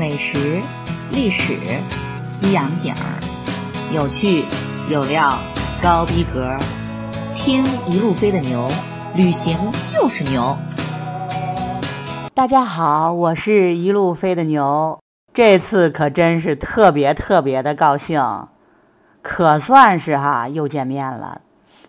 美食、历史、西洋景儿，有趣有料，高逼格。听一路飞的牛，旅行就是牛。大家好，我是一路飞的牛，这次可真是特别特别的高兴，可算是哈又见面了。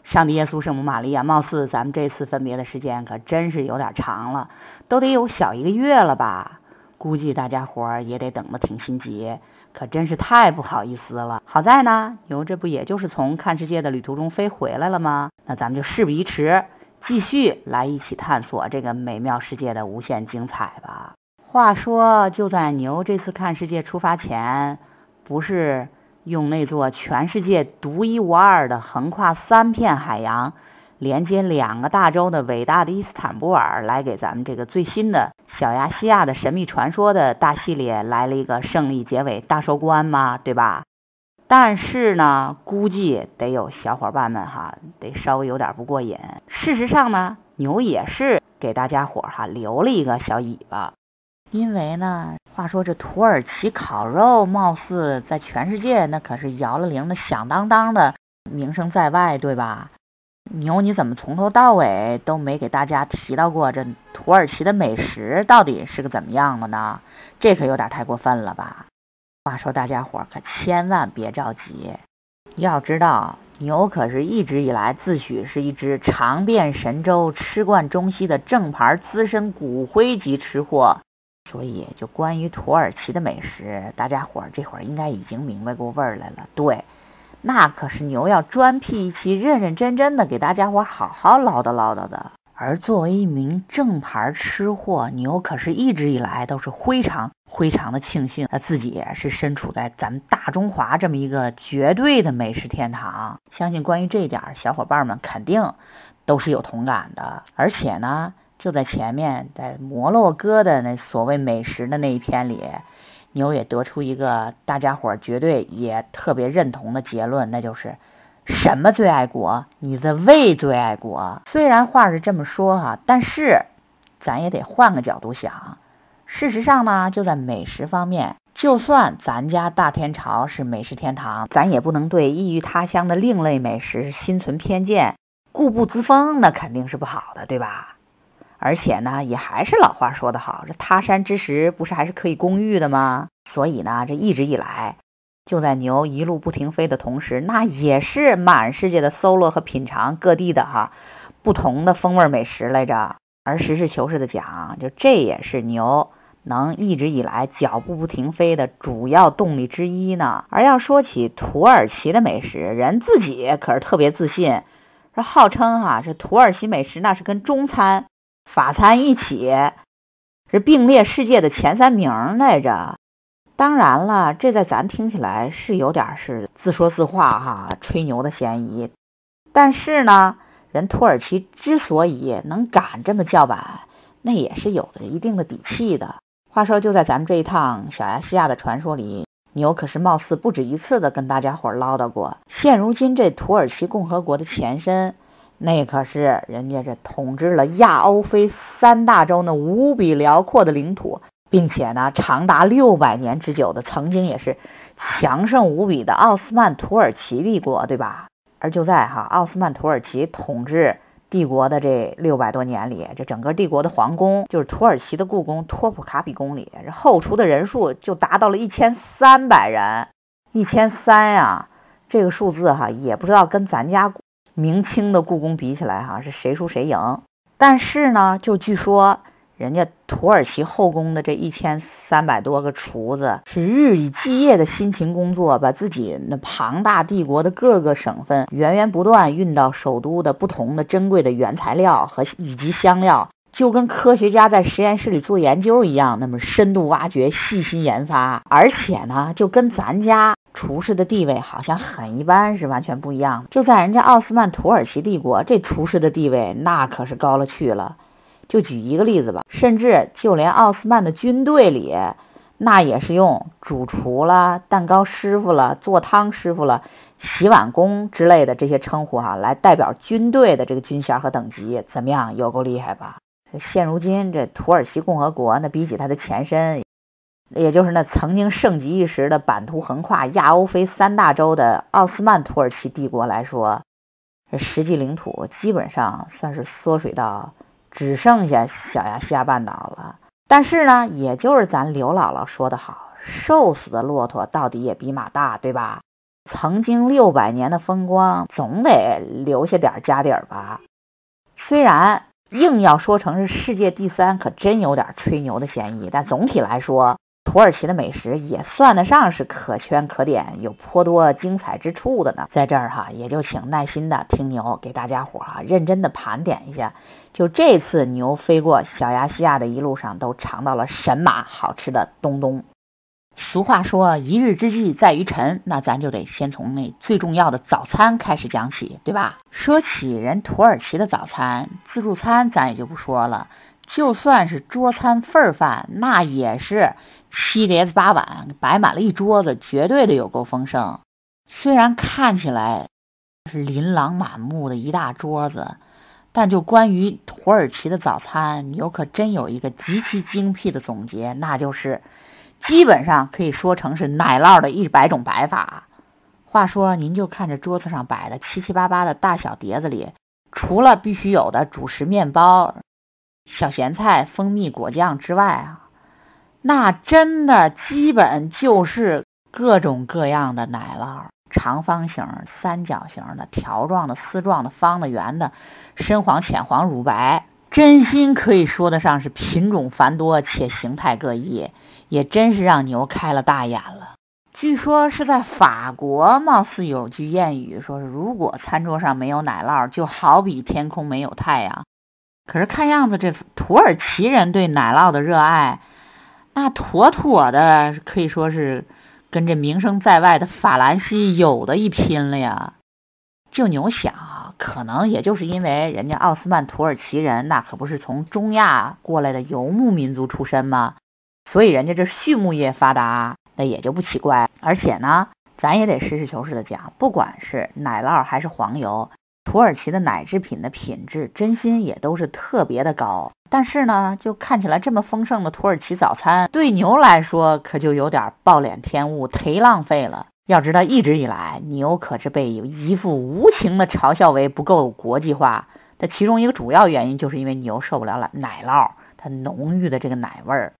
上帝耶稣圣母玛利亚，貌似咱们这次分别的时间可真是有点长了，都得有小一个月了吧？估计大家伙儿也得等得挺心急，可真是太不好意思了。好在呢，牛这不也就是从看世界的旅途中飞回来了吗？那咱们就事不宜迟。继续来一起探索这个美妙世界的无限精彩吧。话说，就在牛这次看世界出发前，不是用那座全世界独一无二的、横跨三片海洋、连接两个大洲的伟大的伊斯坦布尔来给咱们这个最新的小亚细亚的神秘传说的大系列来了一个胜利结尾大收官嘛？对吧？但是呢，估计得有小伙伴们哈，得稍微有点不过瘾。事实上呢，牛也是给大家伙哈留了一个小尾巴，因为呢，话说这土耳其烤肉貌似在全世界那可是摇了铃的响当当的名声在外，对吧？牛你怎么从头到尾都没给大家提到过这土耳其的美食到底是个怎么样的呢？这可有点太过分了吧？话说，大家伙可千万别着急。要知道，牛可是一直以来自诩是一只尝遍神州、吃惯中西的正牌资深骨灰级吃货，所以就关于土耳其的美食，大家伙这会儿应该已经明白过味儿来了。对，那可是牛要专辟一期，认认真真的给大家伙好好唠叨唠叨的。而作为一名正牌吃货，牛可是一直以来都是非常。非常的庆幸，他自己是身处在咱们大中华这么一个绝对的美食天堂。相信关于这一点，小伙伴们肯定都是有同感的。而且呢，就在前面，在摩洛哥的那所谓美食的那一篇里，牛也得出一个大家伙绝对也特别认同的结论，那就是什么最爱国？你的胃最爱国。虽然话是这么说哈，但是咱也得换个角度想。事实上呢，就在美食方面，就算咱家大天朝是美食天堂，咱也不能对异于他乡的另类美食心存偏见，固步自封，那肯定是不好的，对吧？而且呢，也还是老话说得好，这他山之石不是还是可以攻玉的吗？所以呢，这一直以来，就在牛一路不停飞的同时，那也是满世界的搜罗和品尝各地的哈不同的风味美食来着。而实事求是的讲，就这也是牛。能一直以来脚步不停飞的主要动力之一呢。而要说起土耳其的美食，人自己可是特别自信，说号称哈这土耳其美食那是跟中餐、法餐一起是并列世界的前三名来着。当然了，这在咱听起来是有点是自说自话哈，吹牛的嫌疑。但是呢，人土耳其之所以能敢这么叫板，那也是有着一定的底气的。话说，就在咱们这一趟小亚细亚的传说里，牛可是貌似不止一次的跟大家伙唠叨过。现如今这土耳其共和国的前身，那可是人家这统治了亚欧非三大洲那无比辽阔的领土，并且呢，长达六百年之久的，曾经也是强盛无比的奥斯曼土耳其帝国，对吧？而就在哈奥斯曼土耳其统治。帝国的这六百多年里，这整个帝国的皇宫，就是土耳其的故宫托普卡比宫里，这后厨的人数就达到了一千三百人，一千三呀，这个数字哈，也不知道跟咱家明清的故宫比起来哈，是谁输谁赢。但是呢，就据说。人家土耳其后宫的这一千三百多个厨子是日以继夜的辛勤工作，把自己那庞大帝国的各个省份源源不断运到首都的不同的珍贵的原材料和以及香料，就跟科学家在实验室里做研究一样，那么深度挖掘、细心研发，而且呢，就跟咱家厨师的地位好像很一般是完全不一样。就在人家奥斯曼土耳其帝国，这厨师的地位那可是高了去了。就举一个例子吧，甚至就连奥斯曼的军队里，那也是用主厨啦、蛋糕师傅了、做汤师傅了、洗碗工之类的这些称呼哈，来代表军队的这个军衔和等级，怎么样？有够厉害吧？现如今这土耳其共和国，那比起它的前身，也就是那曾经盛极一时的版图横跨亚欧非三大洲的奥斯曼土耳其帝国来说，这实际领土基本上算是缩水到只剩下小亚细亚半岛了。但是呢，也就是咱刘姥姥说的好，瘦死的骆驼到底也比马大，对吧？曾经六百年的风光，总得留下点家底儿吧。虽然硬要说成是世界第三，可真有点吹牛的嫌疑。但总体来说，土耳其的美食也算得上是可圈可点，有颇多精彩之处的呢。在这儿哈，也就请耐心的听牛给大家伙儿哈认真的盘点一下，就这次牛飞过小亚细亚的一路上，都尝到了神马好吃的东东。俗话说，一日之计在于晨，那咱就得先从那最重要的早餐开始讲起，对吧？说起人土耳其的早餐，自助餐咱也就不说了，就算是桌餐份儿饭，那也是七碟子八碗，摆满了一桌子，绝对的有够丰盛。虽然看起来是琳琅满目的一大桌子，但就关于土耳其的早餐，牛可真有一个极其精辟的总结，那就是。基本上可以说成是奶酪的一百种摆法。话说，您就看这桌子上摆的七七八八的大小碟子里，除了必须有的主食面包、小咸菜、蜂蜜果酱之外啊，那真的基本就是各种各样的奶酪，长方形、三角形的、条状的、丝状的、方的、圆的，深黄、浅黄、乳白，真心可以说得上是品种繁多且形态各异。也真是让牛开了大眼了。据说是在法国，貌似有句谚语，说是如果餐桌上没有奶酪，就好比天空没有太阳。可是看样子，这土耳其人对奶酪的热爱，那妥妥的可以说是跟这名声在外的法兰西有的一拼了呀。就牛想，可能也就是因为人家奥斯曼土耳其人那可不是从中亚过来的游牧民族出身吗？所以人家这畜牧业发达，那也就不奇怪。而且呢，咱也得实事求是的讲，不管是奶酪还是黄油，土耳其的奶制品的品质，真心也都是特别的高。但是呢，就看起来这么丰盛的土耳其早餐，对牛来说可就有点暴殄天物，忒浪费了。要知道，一直以来牛可是被一副无情的嘲笑为不够国际化。的其中一个主要原因，就是因为牛受不了奶奶酪它浓郁的这个奶味儿。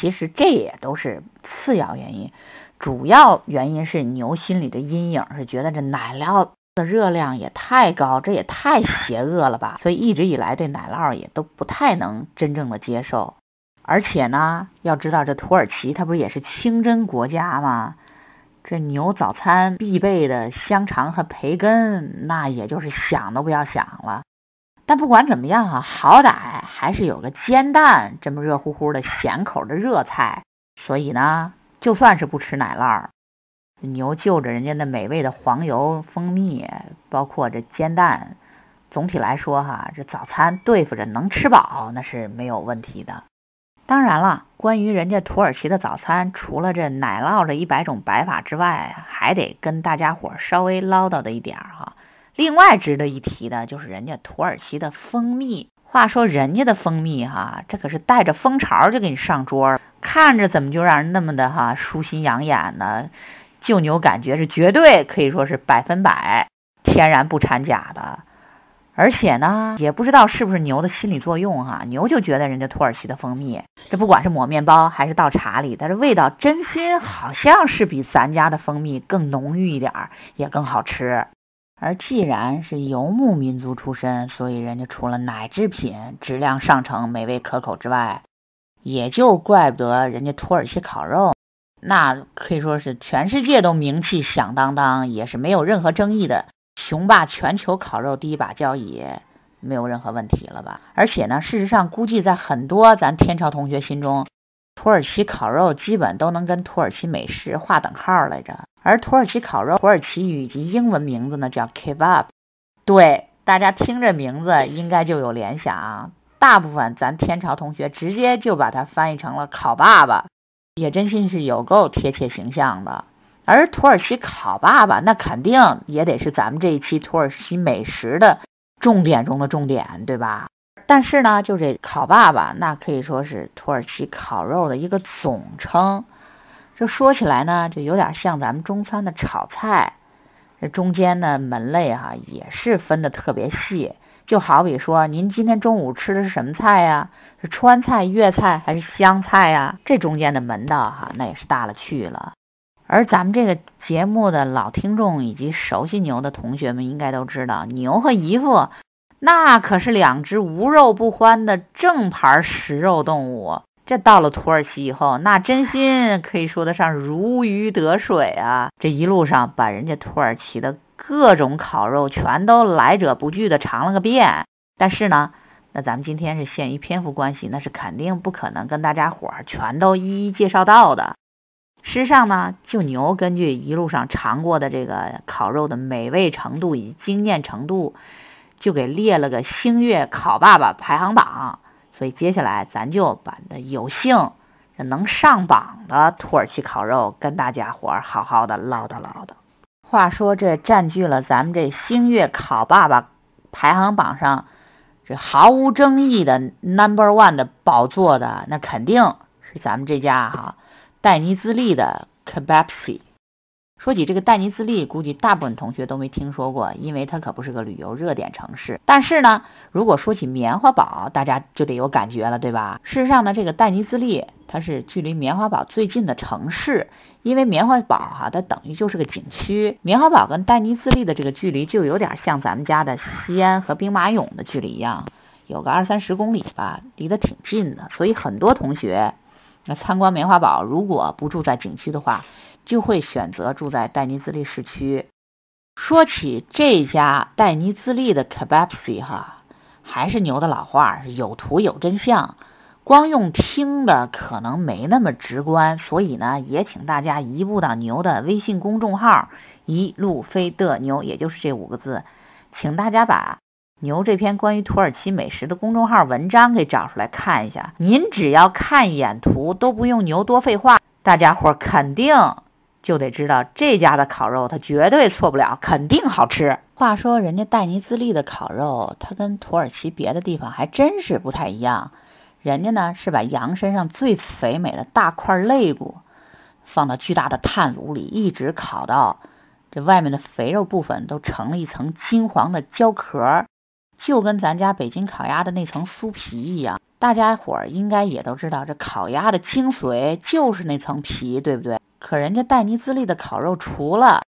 其实这也都是次要原因，主要原因是牛心里的阴影是觉得这奶酪的热量也太高，这也太邪恶了吧，所以一直以来对奶酪也都不太能真正的接受。而且呢，要知道这土耳其它不是也是清真国家吗？这牛早餐必备的香肠和培根，那也就是想都不要想了。但不管怎么样啊，好歹还是有个煎蛋这么热乎乎的咸口的热菜，所以呢，就算是不吃奶酪，牛就着人家那美味的黄油、蜂蜜，包括这煎蛋，总体来说哈，这早餐对付着能吃饱那是没有问题的。当然了，关于人家土耳其的早餐，除了这奶酪这一百种摆法之外，还得跟大家伙稍微唠叨的一点哈。另外值得一提的就是人家土耳其的蜂蜜。话说人家的蜂蜜哈，这可是带着蜂巢就给你上桌，看着怎么就让人那么的哈舒心养眼呢？就牛感觉是绝对可以说是百分百天然不掺假的。而且呢，也不知道是不是牛的心理作用哈，牛就觉得人家土耳其的蜂蜜，这不管是抹面包还是倒茶里，但是味道真心好像是比咱家的蜂蜜更浓郁一点儿，也更好吃。而既然是游牧民族出身，所以人家除了奶制品质量上乘、美味可口之外，也就怪不得人家土耳其烤肉，那可以说是全世界都名气响当当，也是没有任何争议的，雄霸全球烤肉第一把交椅，没有任何问题了吧？而且呢，事实上估计在很多咱天朝同学心中，土耳其烤肉基本都能跟土耳其美食划等号来着。而土耳其烤肉，土耳其语以及英文名字呢叫 kebab。对，大家听这名字应该就有联想。大部分咱天朝同学直接就把它翻译成了烤爸爸，也真心是有够贴切形象的。而土耳其烤爸爸，那肯定也得是咱们这一期土耳其美食的重点中的重点，对吧？但是呢，就这烤爸爸，那可以说是土耳其烤肉的一个总称。这说起来呢，就有点像咱们中餐的炒菜。这中间的门类哈也是分的特别细，就好比说您今天中午吃的是什么菜呀？是川菜、粤菜还是湘菜呀？这中间的门道哈那也是大了去了。而咱们这个节目的老听众以及熟悉牛的同学们应该都知道，牛和姨父那可是两只无肉不欢的正牌食肉动物。这到了土耳其以后，那真心可以说得上如鱼得水啊！这一路上把人家土耳其的各种烤肉全都来者不拒的尝了个遍。但是呢，那咱们今天是限于篇幅关系，那是肯定不可能跟大家伙儿全都一一介绍到的。事实上呢，就牛根据一路上尝过的这个烤肉的美味程度以及惊艳程度，就给列了个星月烤爸爸排行榜。所以接下来咱就把那有幸能上榜的土耳其烤肉跟大家伙儿好好的唠叨唠叨。话说这占据了咱们这星月烤爸爸排行榜上这毫无争议的 number one 的宝座的，那肯定是咱们这家哈戴尼兹利的 kebabsi。说起这个戴尼兹利，估计大部分同学都没听说过，因为它可不是个旅游热点城市。但是呢，如果说起棉花堡，大家就得有感觉了，对吧？事实上呢，这个戴尼兹利它是距离棉花堡最近的城市，因为棉花堡哈，它等于就是个景区。棉花堡跟戴尼兹利的这个距离，就有点像咱们家的西安和兵马俑的距离一样，有个二三十公里吧，离得挺近的。所以很多同学那参观棉花堡，如果不住在景区的话，就会选择住在戴尼兹利市区。说起这家戴尼兹利的 kebabsi 哈，还是牛的老话，有图有真相。光用听的可能没那么直观，所以呢，也请大家移步到牛的微信公众号“一路飞的牛”，也就是这五个字，请大家把牛这篇关于土耳其美食的公众号文章给找出来看一下。您只要看一眼图，都不用牛多废话，大家伙肯定。就得知道这家的烤肉，它绝对错不了，肯定好吃。话说，人家戴尼兹利的烤肉，它跟土耳其别的地方还真是不太一样。人家呢是把羊身上最肥美的大块肋骨放到巨大的炭炉里，一直烤到这外面的肥肉部分都成了一层金黄的焦壳，就跟咱家北京烤鸭的那层酥皮一样。大家伙儿应该也都知道，这烤鸭的精髓就是那层皮，对不对？可人家戴尼兹利的烤肉，除了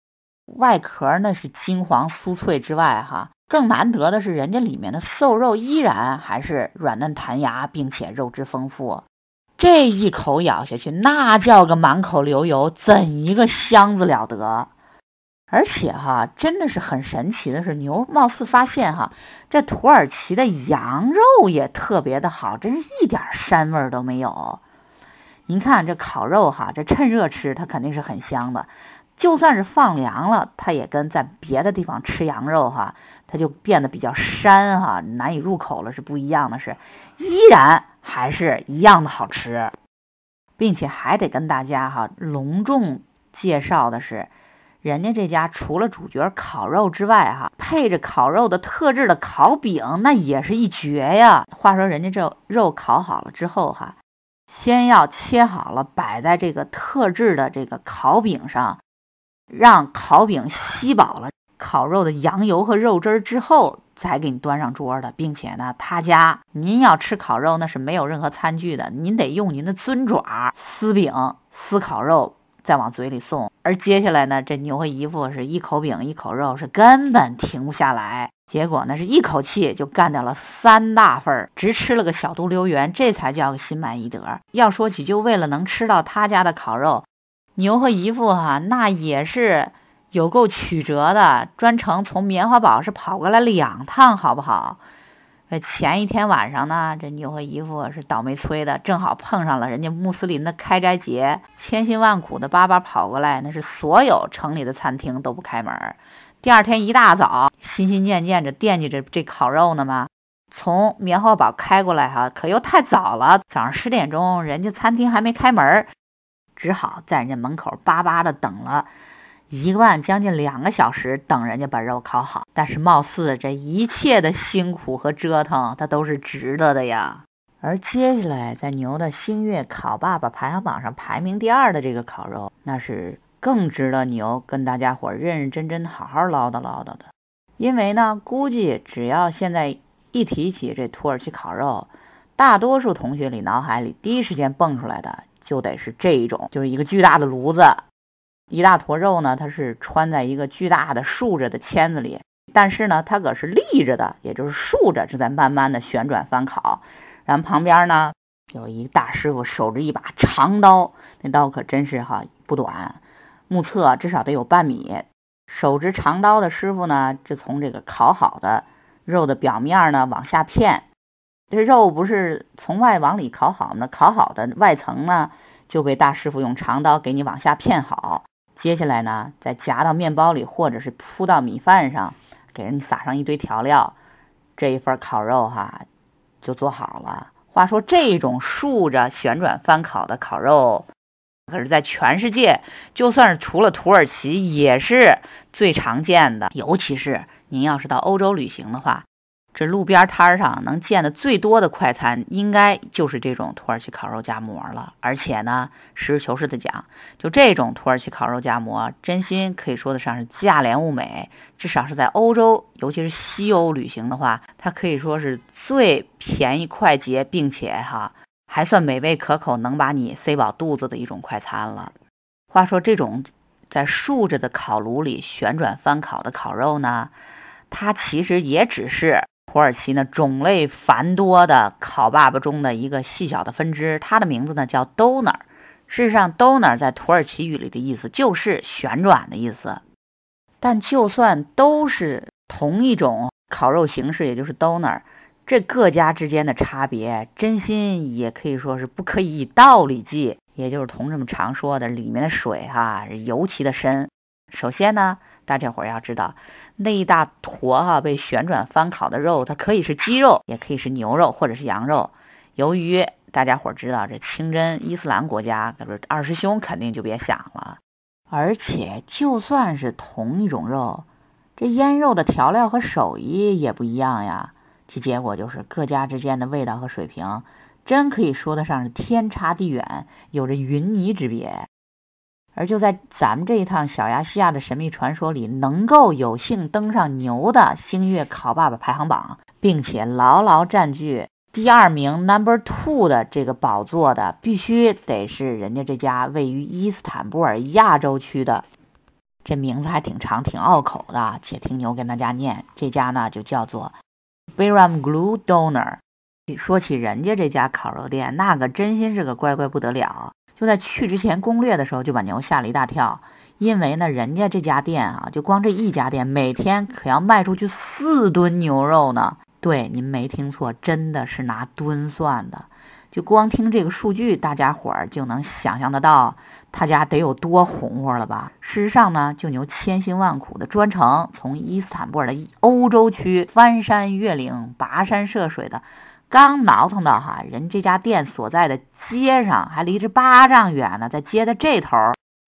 外壳那是金黄酥脆之外，哈，更难得的是人家里面的瘦肉依然还是软嫩弹牙，并且肉质丰富。这一口咬下去，那叫个满口流油，怎一个香字了得！而且哈，真的是很神奇的是，牛貌似发现哈，这土耳其的羊肉也特别的好，真是一点膻味都没有。您看这烤肉哈，这趁热吃它肯定是很香的。就算是放凉了，它也跟在别的地方吃羊肉哈，它就变得比较膻哈，难以入口了是不一样的，是依然还是一样的好吃，并且还得跟大家哈隆重介绍的是，人家这家除了主角烤肉之外哈，配着烤肉的特制的烤饼，那也是一绝呀。话说人家这肉烤好了之后哈。先要切好了，摆在这个特制的这个烤饼上，让烤饼吸饱了烤肉的羊油和肉汁儿之后，才给你端上桌的。并且呢，他家您要吃烤肉，那是没有任何餐具的，您得用您的尊爪撕饼、撕烤肉，再往嘴里送。而接下来呢，这牛和姨父是一口饼一口肉，是根本停不下来。结果呢，是一口气就干掉了三大份儿，直吃了个小肚溜圆，这才叫个心满意得。要说起就为了能吃到他家的烤肉，牛和姨父哈那也是有够曲折的，专程从棉花堡是跑过来两趟，好不好？呃，前一天晚上呢，这牛和姨父是倒霉催的，正好碰上了人家穆斯林的开斋节，千辛万苦的巴巴跑过来，那是所有城里的餐厅都不开门。第二天一大早，心心念念着惦记着这烤肉呢嘛，从棉花堡开过来哈，可又太早了，早上十点钟，人家餐厅还没开门，只好在人家门口巴巴的等了一万将近两个小时等人家把肉烤好。但是貌似这一切的辛苦和折腾，它都是值得的呀。而接下来在牛的星月烤爸爸排行榜上排名第二的这个烤肉，那是更值得牛跟大家伙认认真真好好唠叨唠叨的。因为呢，估计只要现在一提起这土耳其烤肉，大多数同学里脑海里第一时间蹦出来的就得是这一种，就是一个巨大的炉子，一大坨肉呢，它是穿在一个巨大的竖着的签子里，但是呢，它可是立着的，也就是竖着正在慢慢的旋转翻烤。然后旁边呢有一大师傅守着一把长刀，那刀可真是哈不短，目测至少得有半米。手执长刀的师傅呢，就从这个烤好的肉的表面呢往下片，这肉不是从外往里烤好呢，烤好的外层呢就被大师傅用长刀给你往下片好。接下来呢，再夹到面包里，或者是铺到米饭上，给人撒上一堆调料，这一份烤肉哈就做好了。话说这种竖着旋转翻烤的烤肉。可是，在全世界，就算是除了土耳其，也是最常见的。尤其是您要是到欧洲旅行的话，这路边摊上能见的最多的快餐，应该就是这种土耳其烤肉夹馍了。而且呢，实事求是的讲，就这种土耳其烤肉夹馍，真心可以说得上是价廉物美。至少是在欧洲，尤其是西欧旅行的话，它可以说是最便宜快捷，并且哈。还算美味可口，能把你塞饱肚子的一种快餐了。话说，这种在竖着的烤炉里旋转翻烤的烤肉呢，它其实也只是土耳其呢种类繁多的烤爸爸中的一个细小的分支。它的名字呢叫 doner。事实上，doner 在土耳其语里的意思就是旋转的意思。但就算都是同一种烤肉形式，也就是 doner。这各家之间的差别，真心也可以说是不可以以道理计，也就是同志们常说的，里面的水哈尤其的深。首先呢，大家伙要知道，那一大坨哈被旋转翻烤的肉，它可以是鸡肉，也可以是牛肉或者是羊肉。由于大家伙知道这清真伊斯兰国家，可不是二师兄肯定就别想了。而且就算是同一种肉，这腌肉的调料和手艺也不一样呀。其结果就是各家之间的味道和水平，真可以说得上是天差地远，有着云泥之别。而就在咱们这一趟小亚细亚的神秘传说里，能够有幸登上牛的星月烤爸爸排行榜，并且牢牢占据第二名 number two 的这个宝座的，必须得是人家这家位于伊斯坦布尔亚洲区的，这名字还挺长，挺拗口的。且听牛跟大家念，这家呢就叫做。Bayram Glue Donor，说起人家这家烤肉店，那个真心是个乖乖不得了。就在去之前攻略的时候，就把牛吓了一大跳，因为呢，人家这家店啊，就光这一家店，每天可要卖出去四吨牛肉呢。对，您没听错，真的是拿吨算的。就光听这个数据，大家伙儿就能想象得到。他家得有多红火了吧？事实上呢，就牛千辛万苦的专程从伊斯坦布尔的欧洲区翻山越岭、跋山涉水的，刚挠腾到哈人这家店所在的街上，还离着八丈远呢，在街的这头，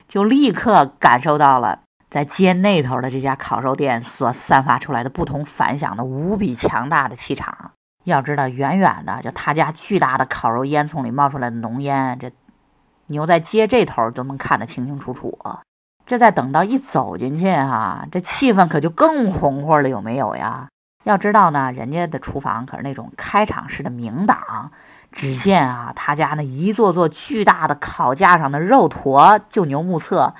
就立刻感受到了在街那头的这家烤肉店所散发出来的不同凡响的无比强大的气场。要知道，远远的就他家巨大的烤肉烟囱里冒出来的浓烟，这。牛在街这头都能看得清清楚楚，这再等到一走进去哈，这气氛可就更红火了，有没有呀？要知道呢，人家的厨房可是那种开场式的明档。只见啊，他家那一座座巨大的烤架上的肉坨，就牛目测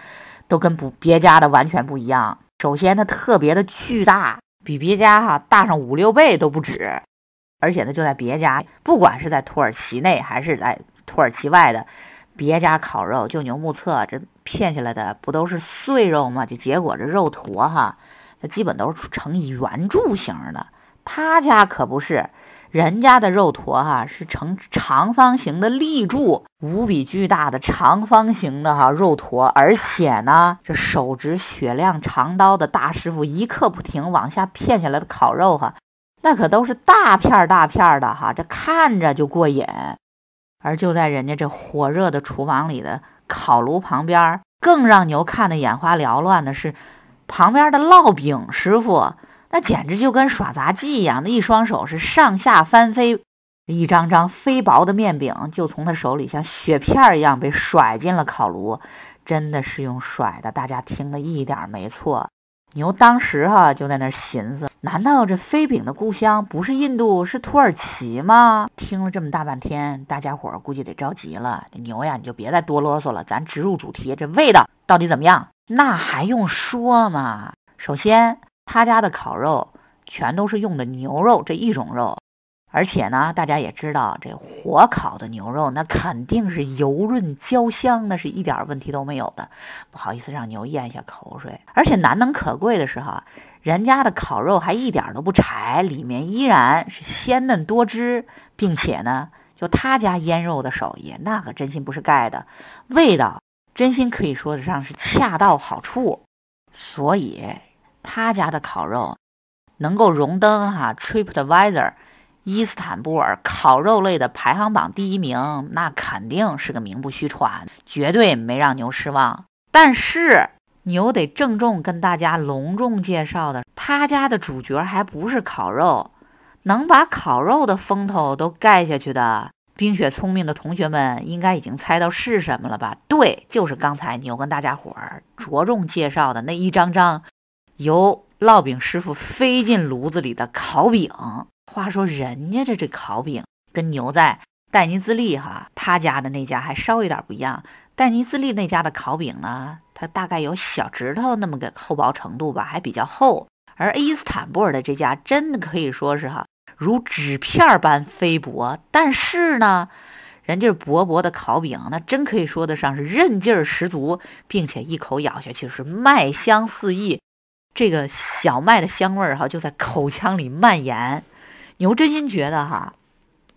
都跟不别家的完全不一样。首先，它特别的巨大，比别家哈大上五六倍都不止。而且呢，就在别家，不管是在土耳其内还是在土耳其外的。别家烤肉就牛目测，这片下来的不都是碎肉吗？就结果这肉坨哈，它基本都是呈圆柱形的。他家可不是，人家的肉坨哈是呈长方形的立柱，无比巨大的长方形的哈肉坨。而且呢，这手执雪亮长刀的大师傅一刻不停往下片下来的烤肉哈，那可都是大片大片的哈，这看着就过瘾。而就在人家这火热的厨房里的烤炉旁边，更让牛看得眼花缭乱的是，旁边的烙饼师傅，那简直就跟耍杂技一样，那一双手是上下翻飞，一张张飞薄的面饼就从他手里像雪片一样被甩进了烤炉，真的是用甩的，大家听了一点没错。牛当时哈就在那寻思：难道这飞饼的故乡不是印度，是土耳其吗？听了这么大半天，大家伙儿估计得着急了。这牛呀，你就别再多啰嗦了，咱直入主题。这味道到底怎么样？那还用说吗？首先，他家的烤肉全都是用的牛肉这一种肉。而且呢，大家也知道，这火烤的牛肉那肯定是油润焦香，那是一点问题都没有的。不好意思，让牛咽下口水。而且难能可贵的是哈，人家的烤肉还一点都不柴，里面依然是鲜嫩多汁，并且呢，就他家腌肉的手艺，那可真心不是盖的，味道真心可以说得上是恰到好处。所以他家的烤肉能够荣登哈 TripAdvisor。伊斯坦布尔烤肉类的排行榜第一名，那肯定是个名不虚传，绝对没让牛失望。但是牛得郑重跟大家隆重介绍的，他家的主角还不是烤肉，能把烤肉的风头都盖下去的。冰雪聪明的同学们应该已经猜到是什么了吧？对，就是刚才牛跟大家伙儿着重介绍的那一张张由烙饼师傅飞进炉子里的烤饼。话说人家这这烤饼跟牛在戴尼兹利哈他家的那家还稍微有点不一样。戴尼兹利那家的烤饼呢，它大概有小指头那么个厚薄程度吧，还比较厚。而伊斯坦布尔的这家真的可以说是哈如纸片般飞薄。但是呢，人家薄薄的烤饼，那真可以说得上是韧劲儿十足，并且一口咬下去是麦香四溢，这个小麦的香味儿哈就在口腔里蔓延。牛真心觉得哈，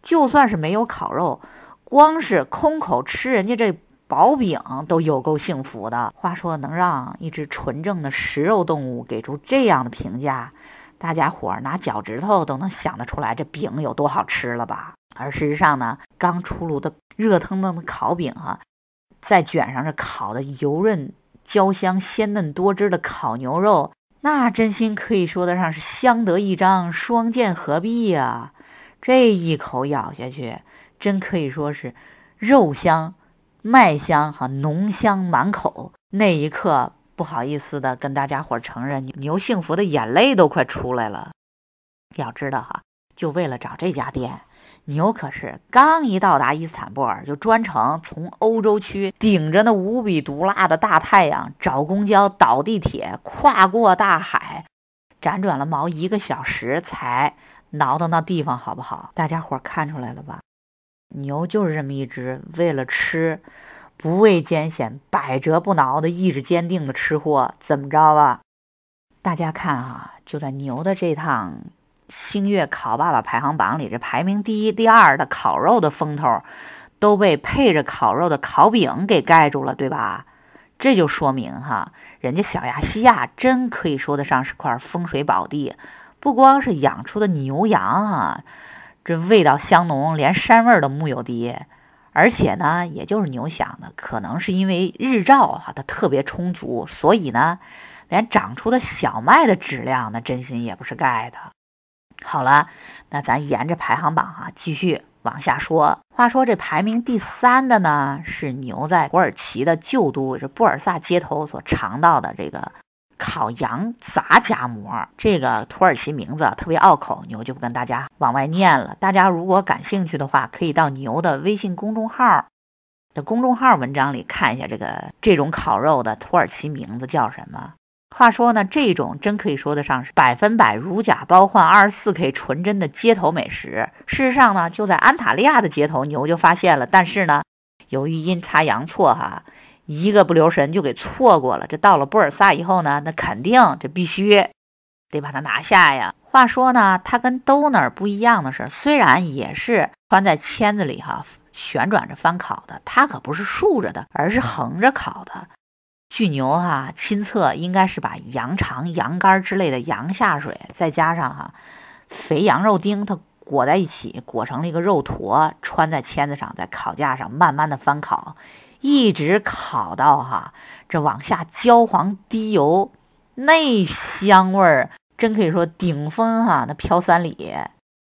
就算是没有烤肉，光是空口吃人家这薄饼都有够幸福的。话说，能让一只纯正的食肉动物给出这样的评价，大家伙拿脚趾头都能想得出来这饼有多好吃了吧？而事实上呢，刚出炉的热腾腾的烤饼哈，再卷上这烤的油润焦香、鲜嫩多汁的烤牛肉。那真心可以说得上是相得益彰，双剑合璧呀！这一口咬下去，真可以说是肉香、麦香哈，浓香满口。那一刻，不好意思的跟大家伙承认，牛幸福的眼泪都快出来了。要知道哈，就为了找这家店。牛可是刚一到达伊斯坦布尔，就专程从欧洲区顶着那无比毒辣的大太阳，找公交、倒地铁，跨过大海，辗转了毛一个小时才挠到那地方，好不好？大家伙看出来了吧？牛就是这么一只为了吃不畏艰险、百折不挠的意志坚定的吃货。怎么着吧？大家看啊，就在牛的这趟。星月烤爸爸排行榜里，这排名第一、第二的烤肉的风头，都被配着烤肉的烤饼给盖住了，对吧？这就说明哈，人家小亚细亚真可以说得上是块风水宝地，不光是养出的牛羊啊，这味道香浓，连膻味都木有的。而且呢，也就是牛想的，可能是因为日照哈，它特别充足，所以呢，连长出的小麦的质量，那真心也不是盖的。好了，那咱沿着排行榜哈继续往下说。话说这排名第三的呢，是牛在土耳其的旧都这布尔萨街头所尝到的这个烤羊杂夹馍。这个土耳其名字特别拗口，牛就不跟大家往外念了。大家如果感兴趣的话，可以到牛的微信公众号的公众号文章里看一下这个这种烤肉的土耳其名字叫什么。话说呢，这种真可以说得上是百分百如假包换、二十四 K 纯真的街头美食。事实上呢，就在安塔利亚的街头，牛就发现了。但是呢，由于阴差阳错哈，一个不留神就给错过了。这到了布尔萨以后呢，那肯定这必须得把它拿下呀。话说呢，它跟 doner 不一样的是，虽然也是穿在签子里哈，旋转着翻烤的，它可不是竖着的，而是横着烤的。巨牛哈亲测，应该是把羊肠、羊肝之类的羊下水，再加上哈肥羊肉丁，它裹在一起，裹成了一个肉坨，穿在签子上，在烤架上慢慢的翻烤，一直烤到哈这往下焦黄滴油，那香味儿真可以说顶峰哈，那飘三里。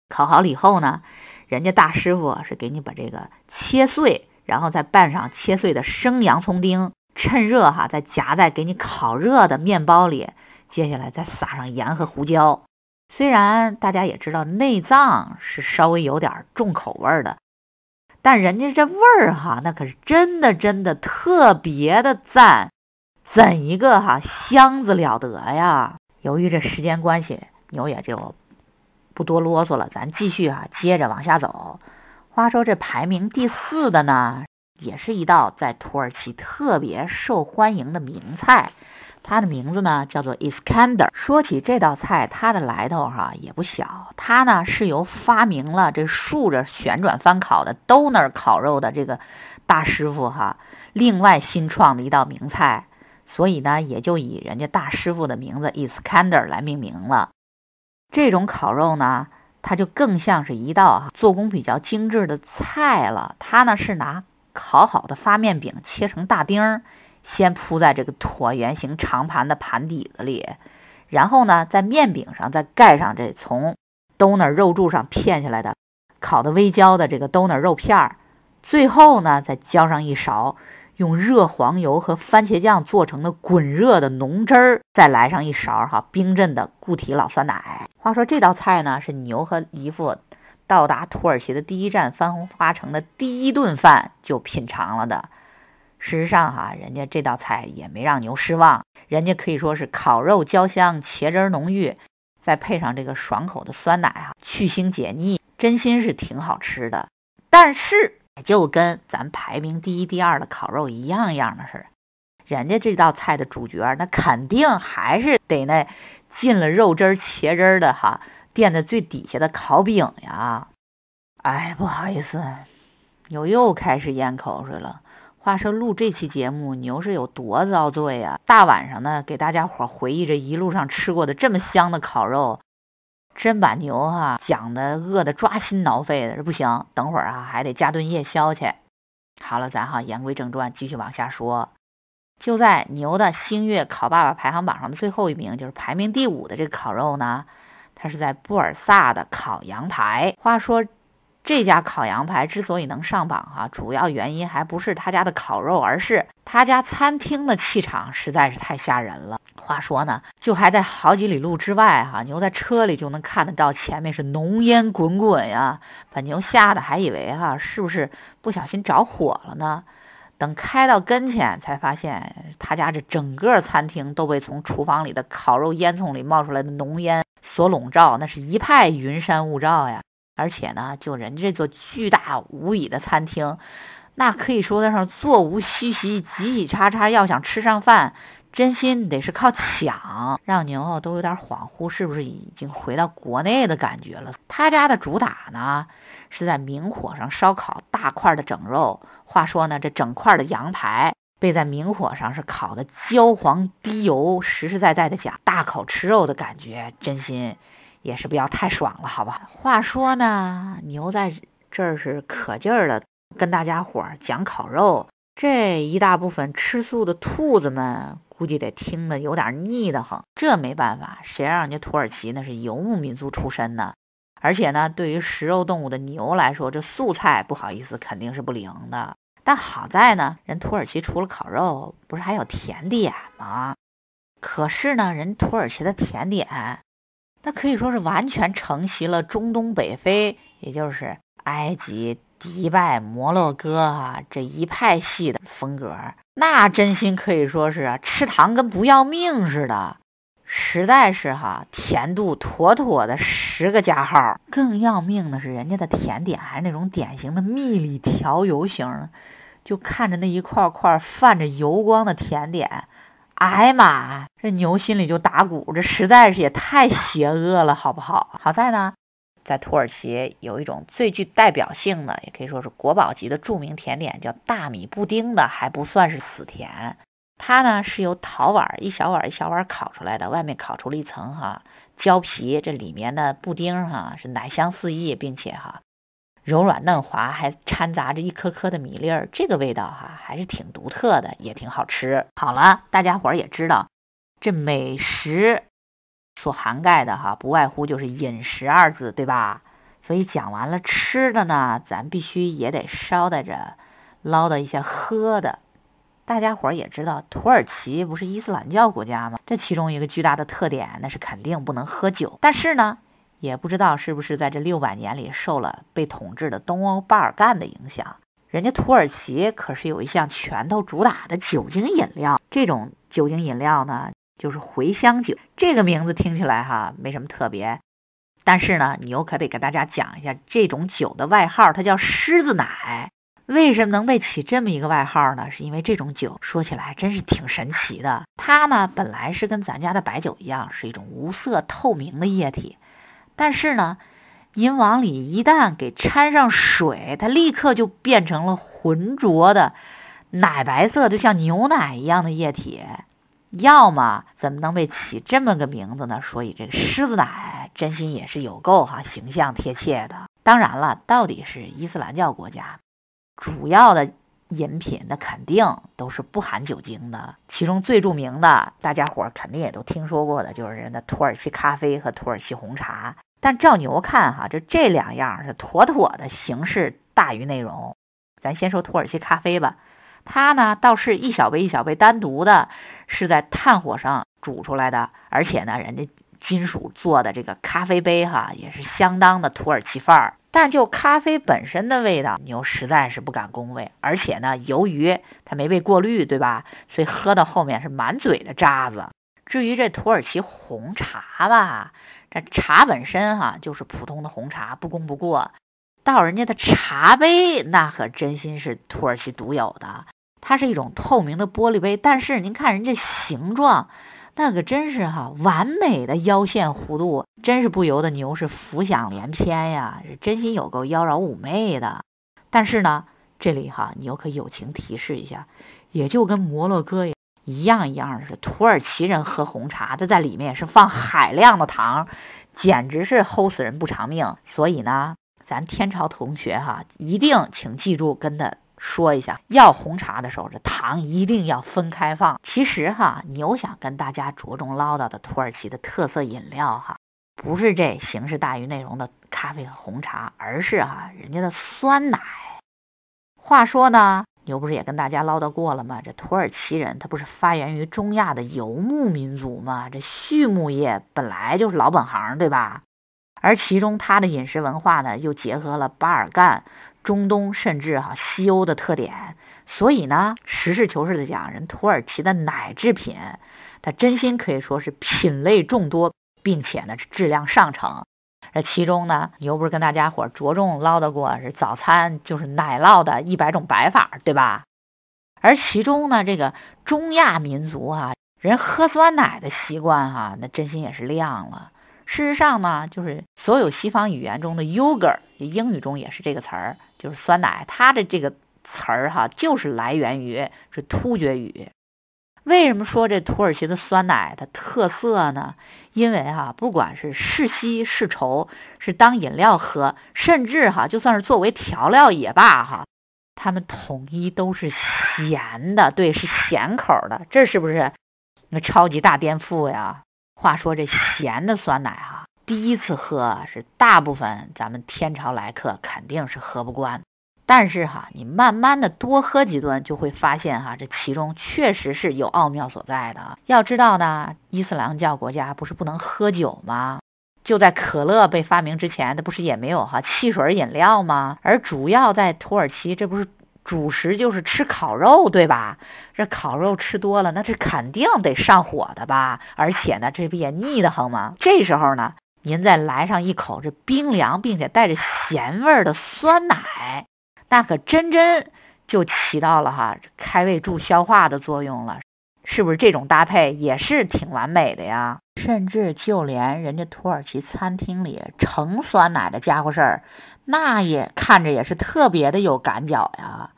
烤好了以后呢，人家大师傅是给你把这个切碎，然后再拌上切碎的生洋葱丁，趁热哈再夹在给你烤热的面包里，接下来再撒上盐和胡椒。虽然大家也知道内脏是稍微有点重口味的，但人家这味儿哈，那可是真的真的特别的赞，怎一个哈香子了得呀！由于这时间关系，牛也就不多啰嗦了，咱继续哈接着往下走。话说这排名第四的呢，也是一道在土耳其特别受欢迎的名菜。它的名字呢叫做 Iskander。说起这道菜，它的来头哈也不小。它呢是由发明了这竖着旋转翻烤的 Doner 烤肉的这个大师傅哈，另外新创的一道名菜，所以呢也就以人家大师傅的名字 Iskander 来命名了。这种烤肉呢，它就更像是一道哈做工比较精致的菜了。它呢是拿烤好的发面饼切成大丁儿。先铺在这个椭圆形长盘的盘底子里，然后呢，在面饼上再盖上这从 doner 肉柱上片下来的烤的微焦的这个 doner 肉片儿，最后呢，再浇上一勺用热黄油和番茄酱做成的滚热的浓汁儿，再来上一勺哈冰镇的固体老酸奶。话说这道菜呢，是牛和姨父到达土耳其的第一站翻红花城的第一顿饭就品尝了的。事实上，哈，人家这道菜也没让牛失望，人家可以说是烤肉焦香，茄汁浓郁，再配上这个爽口的酸奶，哈，去腥解腻，真心是挺好吃的。但是，就跟咱排名第一、第二的烤肉一样一样的似的，人家这道菜的主角，那肯定还是得那进了肉汁、茄汁的哈，垫在最底下的烤饼呀。哎，不好意思，牛又开始咽口水了。话说录这期节目，牛是有多遭罪呀？大晚上的给大家伙回忆着一路上吃过的这么香的烤肉，真把牛哈讲的饿的抓心挠肺的。这不行，等会儿啊还得加顿夜宵去。好了，咱哈言归正传，继续往下说。就在牛的星月烤爸爸排行榜上的最后一名，就是排名第五的这个烤肉呢，它是在布尔萨的烤羊排。话说。这家烤羊排之所以能上榜哈，主要原因还不是他家的烤肉，而是他家餐厅的气场实在是太吓人了。话说呢，就还在好几里路之外哈，牛在车里就能看得到前面是浓烟滚滚呀，把牛吓得还以为哈是不是不小心着火了呢？等开到跟前，才发现他家这整个餐厅都被从厨房里的烤肉烟囱里冒出来的浓烟所笼罩，那是一派云山雾罩呀。而且呢，就人这座巨大无比的餐厅，那可以说得上座无虚席，挤挤叉叉，要想吃上饭，真心得是靠抢，让牛都有点恍惚，是不是已经回到国内的感觉了？他家的主打呢，是在明火上烧烤大块的整肉。话说呢，这整块的羊排被在明火上是烤的焦黄滴油，实实在在的讲大口吃肉的感觉，真心。也是不要太爽了，好吧？话说呢，牛在这儿是可劲儿的跟大家伙儿讲烤肉，这一大部分吃素的兔子们估计得听得有点腻得很。这没办法，谁让人家土耳其那是游牧民族出身呢？而且呢，对于食肉动物的牛来说，这素菜不好意思肯定是不灵的。但好在呢，人土耳其除了烤肉，不是还有甜点吗？可是呢，人土耳其的甜点。那可以说是完全承袭了中东北非，也就是埃及、迪拜、摩洛哥啊这一派系的风格。那真心可以说是，吃糖跟不要命似的，实在是哈，甜度妥妥的十个加号。更要命的是，人家的甜点还是那种典型的蜜里调油型，就看着那一块块泛着油光的甜点。哎呀妈！这牛心里就打鼓，这实在是也太邪恶了，好不好？好在呢，在土耳其有一种最具代表性的，也可以说是国宝级的著名甜点，叫大米布丁的，还不算是死甜。它呢是由陶碗一小碗一小碗烤出来的，外面烤出了一层哈焦皮，这里面的布丁哈是奶香四溢，并且哈柔软嫩滑，还掺杂着一颗颗的米粒儿，这个味道哈还是挺独特的，也挺好吃。好了，大家伙儿也知道，这美食所涵盖的哈，不外乎就是饮食二字，对吧？所以讲完了吃的呢，咱必须也得捎带着唠叨一下喝的。大家伙儿也知道，土耳其不是伊斯兰教国家吗？这其中一个巨大的特点，那是肯定不能喝酒。但是呢，也不知道是不是在这六百年里受了被统治的东欧巴尔干的影响，人家土耳其可是有一项拳头主打的酒精饮料。这种酒精饮料呢，就是茴香酒。这个名字听起来哈没什么特别。但是呢，你又可得给大家讲一下这种酒的外号，它叫狮子奶。为什么能被起这么一个外号呢？是因为这种酒说起来真是挺神奇的。它呢，本来是跟咱家的白酒一样，是一种无色透明的液体。但是呢，您往里一旦给掺上水，它立刻就变成了浑浊的奶白色，就像牛奶一样的液体。要么怎么能被起这么个名字呢？所以这个狮子奶真心也是有够哈形象贴切的。当然了，到底是伊斯兰教国家，主要的饮品那肯定都是不含酒精的。其中最著名的，大家伙肯定也都听说过的，就是人的土耳其咖啡和土耳其红茶。但照牛看哈，就这两样是妥妥的形式大于内容。咱先说土耳其咖啡吧。它呢倒是一小杯一小杯单独的，是在炭火上煮出来的，而且呢，人家金属做的这个咖啡杯哈，也是相当的土耳其范儿。但就咖啡本身的味道，牛实在是不敢恭维。而且呢，由于它没被过滤，对吧？所以喝到后面是满嘴的渣子。至于这土耳其红茶吧，这茶本身哈就是普通的红茶，不功不过。到人家的茶杯，那可真心是土耳其独有的。它是一种透明的玻璃杯，但是您看人家形状，那可真是哈完美的腰线弧度，真是不由得牛是浮想联翩呀，是真心有够妖娆妩媚的。但是呢，这里哈你又可友情提示一下，也就跟摩洛哥一样一样的是土耳其人喝红茶，它在里面是放海量的糖，简直是齁死人不偿命。所以呢，咱天朝同学哈，一定请记住跟他。说一下，要红茶的时候，这糖一定要分开放。其实哈，牛想跟大家着重唠叨的土耳其的特色饮料哈，不是这形式大于内容的咖啡和红茶，而是哈人家的酸奶。话说呢，牛不是也跟大家唠叨过了吗？这土耳其人他不是发源于中亚的游牧民族吗？这畜牧业本来就是老本行，对吧？而其中他的饮食文化呢，又结合了巴尔干。中东甚至哈西欧的特点，所以呢，实事求是的讲，人土耳其的奶制品，它真心可以说是品类众多，并且呢质量上乘。那其中呢，你又不是跟大家伙着重唠叨过，是早餐就是奶酪的一百种摆法，对吧？而其中呢，这个中亚民族哈，人喝酸奶的习惯哈，那真心也是亮了。事实上呢，就是所有西方语言中的 yogurt，英语中也是这个词儿，就是酸奶。它的这个词儿哈，就是来源于是突厥语。为什么说这土耳其的酸奶的特色呢？因为哈，不管是是稀是稠，是当饮料喝，甚至哈，就算是作为调料也罢哈，他们统一都是咸的，对，是咸口的。这是不是那超级大颠覆呀？话说这咸的酸奶哈，第一次喝是大部分咱们天朝来客肯定是喝不惯，但是哈，你慢慢的多喝几顿就会发现哈，这其中确实是有奥妙所在的。要知道呢，伊斯兰教国家不是不能喝酒吗？就在可乐被发明之前，那不是也没有哈汽水饮料吗？而主要在土耳其，这不是。主食就是吃烤肉，对吧？这烤肉吃多了，那是肯定得上火的吧？而且呢，这不也腻得慌吗？这时候呢，您再来上一口这冰凉并且带着咸味的酸奶，那可真真就起到了哈开胃助消化的作用了。是不是这种搭配也是挺完美的呀？甚至就连人家土耳其餐厅里盛酸奶的家伙事儿，那也看着也是特别的有感脚呀。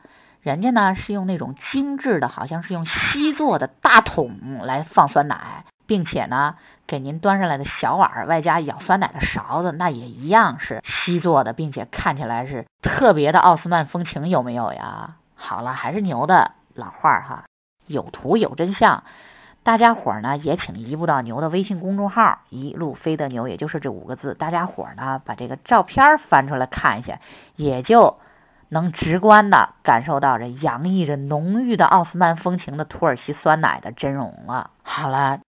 人家呢是用那种精致的，好像是用锡做的大桶来放酸奶，并且呢，给您端上来的小碗儿外加舀酸奶的勺子，那也一样是锡做的，并且看起来是特别的奥斯曼风情，有没有呀？好了，还是牛的老话哈，有图有真相。大家伙儿呢也请移步到牛的微信公众号“一路飞的牛”，也就是这五个字。大家伙儿呢把这个照片翻出来看一下，也就能直观的感受到这洋溢着浓郁的奥斯曼风情的土耳其酸奶的真容了。好了，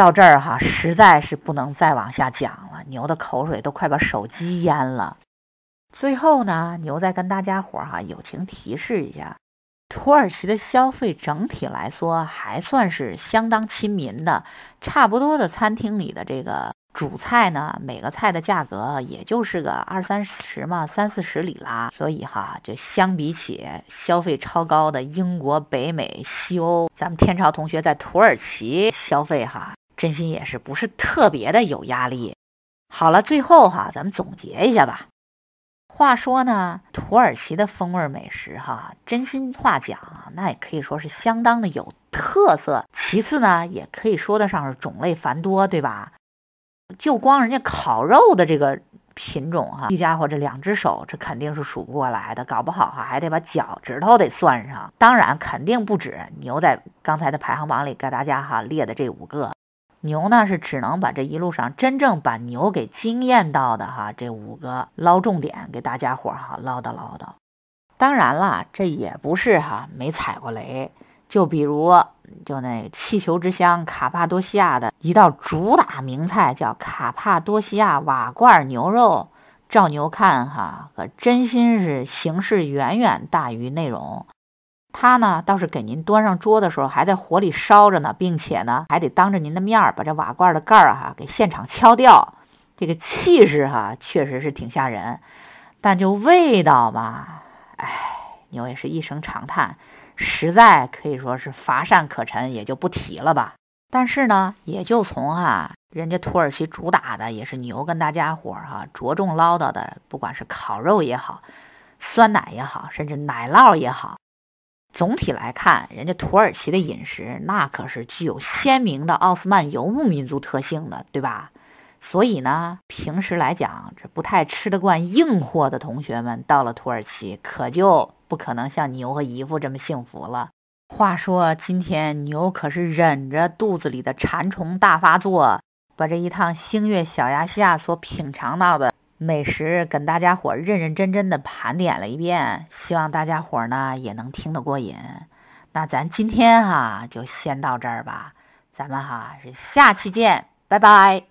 到这儿哈，实在是不能再往下讲了，牛的口水都快把手机淹了。最后呢，牛再跟大家伙儿哈友情提示一下。土耳其的消费整体来说还算是相当亲民的，差不多的餐厅里的这个主菜呢，每个菜的价格也就是个二三十嘛，三四十里拉。所以哈，这相比起消费超高的英国、北美、西欧，咱们天朝同学在土耳其消费哈，真心也是不是特别的有压力。好了，最后哈，咱们总结一下吧。话说呢，土耳其的风味美食哈，真心话讲，那也可以说是相当的有特色。其次呢，也可以说得上是种类繁多，对吧？就光人家烤肉的这个品种哈，这家伙这两只手这肯定是数不过来的，搞不好哈还得把脚趾头得算上。当然，肯定不止牛在刚才的排行榜里给大家哈列的这五个。牛呢是只能把这一路上真正把牛给惊艳到的哈这五个捞重点给大家伙哈唠叨唠叨。当然了，这也不是哈没踩过雷。就比如就那气球之乡卡帕多西亚的一道主打名菜叫卡帕多西亚瓦罐牛肉，照牛看哈可真心是形式远远大于内容。他呢，倒是给您端上桌的时候，还在火里烧着呢，并且呢，还得当着您的面儿把这瓦罐的盖儿哈给现场敲掉，这个气势哈确实是挺吓人。但就味道嘛，哎，牛也是一声长叹，实在可以说是乏善可陈，也就不提了吧。但是呢，也就从哈人家土耳其主打的也是牛跟大家伙哈着重唠叨的，不管是烤肉也好，酸奶也好，甚至奶酪也好。总体来看，人家土耳其的饮食那可是具有鲜明的奥斯曼游牧民族特性的，对吧？所以呢，平时来讲，这不太吃得惯硬货的同学们，到了土耳其可就不可能像牛和姨夫这么幸福了。话说，今天牛可是忍着肚子里的馋虫大发作，把这一趟星月小亚细亚所品尝到的。美食跟大家伙认认真真的盘点了一遍，希望大家伙呢也能听得过瘾。那咱今天哈就先到这儿吧，咱们哈是下期见，拜拜。